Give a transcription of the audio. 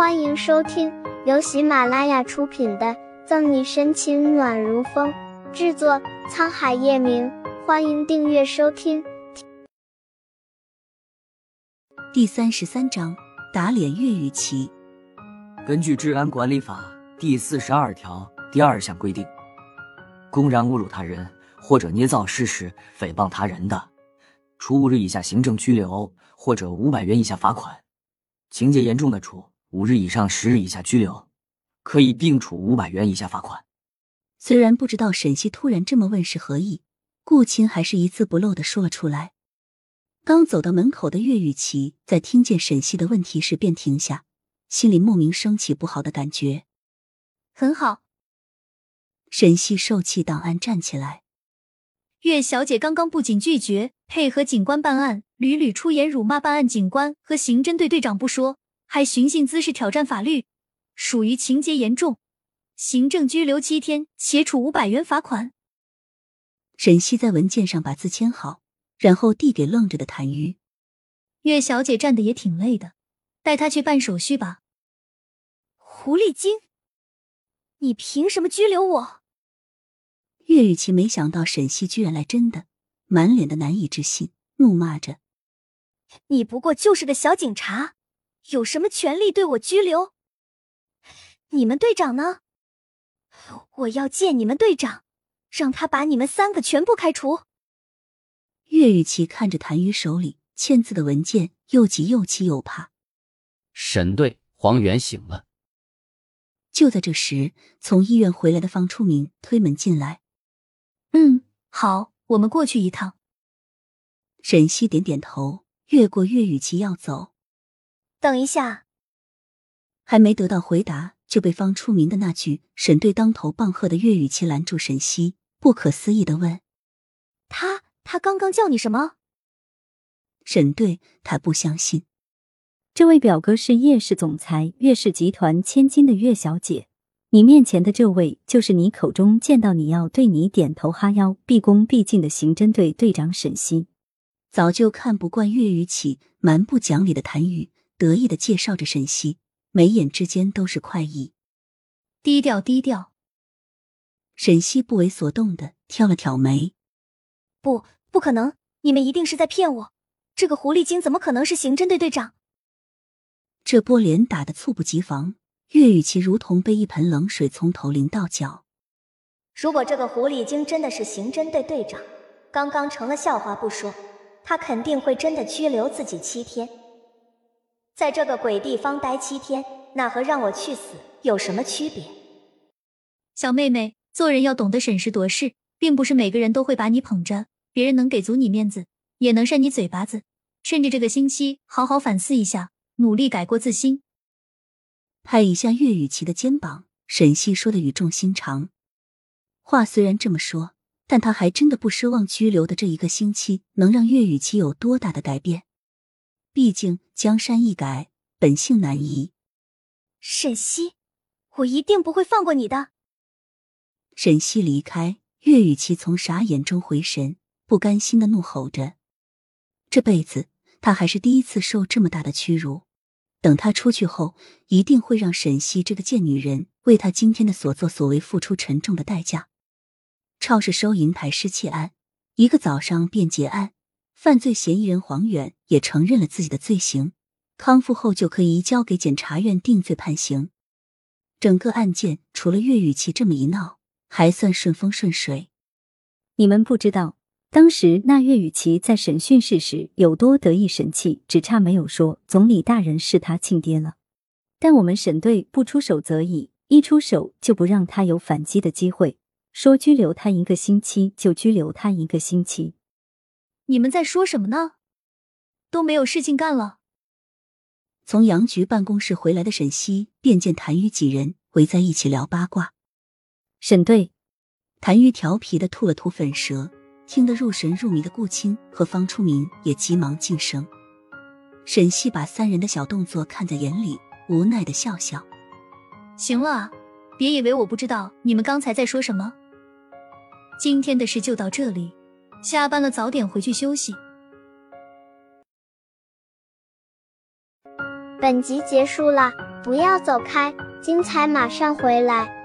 欢迎收听由喜马拉雅出品的《赠你深情暖如风》，制作沧海夜明。欢迎订阅收听。第三十三章打脸岳雨琪。根据《治安管理法》第四十二条第二项规定，公然侮辱他人或者捏造事实诽谤他人的，处五日以下行政拘留或者五百元以下罚款；情节严重的，处五日以上十日以下拘留，可以并处五百元以下罚款。虽然不知道沈西突然这么问是何意，顾青还是一字不漏的说了出来。刚走到门口的岳雨琪，在听见沈西的问题时便停下，心里莫名升起不好的感觉。很好，沈西受气档案站起来。岳小姐刚刚不仅拒绝配合警官办案，屡屡出言辱骂办案警官和刑侦队队长不说。还寻衅滋事、挑战法律，属于情节严重，行政拘留七天，且处五百元罚款。沈西在文件上把字签好，然后递给愣着的谭瑜。岳小姐站的也挺累的，带她去办手续吧。狐狸精，你凭什么拘留我？岳雨琪没想到沈西居然来真的，满脸的难以置信，怒骂着：“你不过就是个小警察。”有什么权利对我拘留？你们队长呢？我要见你们队长，让他把你们三个全部开除。岳雨琪看着谭瑜手里签字的文件，又急又气又怕。沈队，黄源醒了。就在这时，从医院回来的方初明推门进来。嗯，好，我们过去一趟。沈西点点头，越过岳雨琪要走。等一下，还没得到回答，就被方出明的那句“沈队当头棒喝”的粤语气拦住。沈西不可思议的问：“他他刚刚叫你什么？”沈队他不相信。这位表哥是叶氏总裁，岳氏集团千金的岳小姐。你面前的这位，就是你口中见到你要对你点头哈腰、毕恭毕敬的刑侦队队长沈西。早就看不惯岳雨起蛮不讲理的谈语。得意的介绍着沈西，眉眼之间都是快意。低调低调。沈西不为所动的挑了挑眉，不，不可能！你们一定是在骗我。这个狐狸精怎么可能是刑侦队队长？这波脸打的猝不及防，岳雨琪如同被一盆冷水从头淋到脚。如果这个狐狸精真的是刑侦队队长，刚刚成了笑话不说，他肯定会真的拘留自己七天。在这个鬼地方待七天，那和让我去死有什么区别？小妹妹，做人要懂得审时度势，并不是每个人都会把你捧着，别人能给足你面子，也能扇你嘴巴子。趁着这个星期，好好反思一下，努力改过自新。拍一下岳雨琪的肩膀，沈西说的语重心长。话虽然这么说，但他还真的不奢望拘留的这一个星期能让岳雨琪有多大的改变。毕竟江山易改，本性难移。沈西，我一定不会放过你的。沈西离开，岳雨琪从傻眼中回神，不甘心的怒吼着：“这辈子他还是第一次受这么大的屈辱。等他出去后，一定会让沈西这个贱女人为他今天的所作所为付出沉重的代价。”超市收银台失窃案，一个早上便结案。犯罪嫌疑人黄远也承认了自己的罪行，康复后就可以移交给检察院定罪判刑。整个案件除了岳雨琪这么一闹，还算顺风顺水。你们不知道，当时那岳雨琪在审讯室时有多得意神气，只差没有说总理大人是他亲爹了。但我们沈队不出手则已，一出手就不让他有反击的机会，说拘留他一个星期就拘留他一个星期。你们在说什么呢？都没有事情干了。从杨局办公室回来的沈西便见谭玉几人围在一起聊八卦。沈队，谭玉调皮的吐了吐粉舌，听得入神入迷的顾青和方初明也急忙噤声。沈西把三人的小动作看在眼里，无奈的笑笑。行了，别以为我不知道你们刚才在说什么。今天的事就到这里。下班了，早点回去休息。本集结束了，不要走开，精彩马上回来。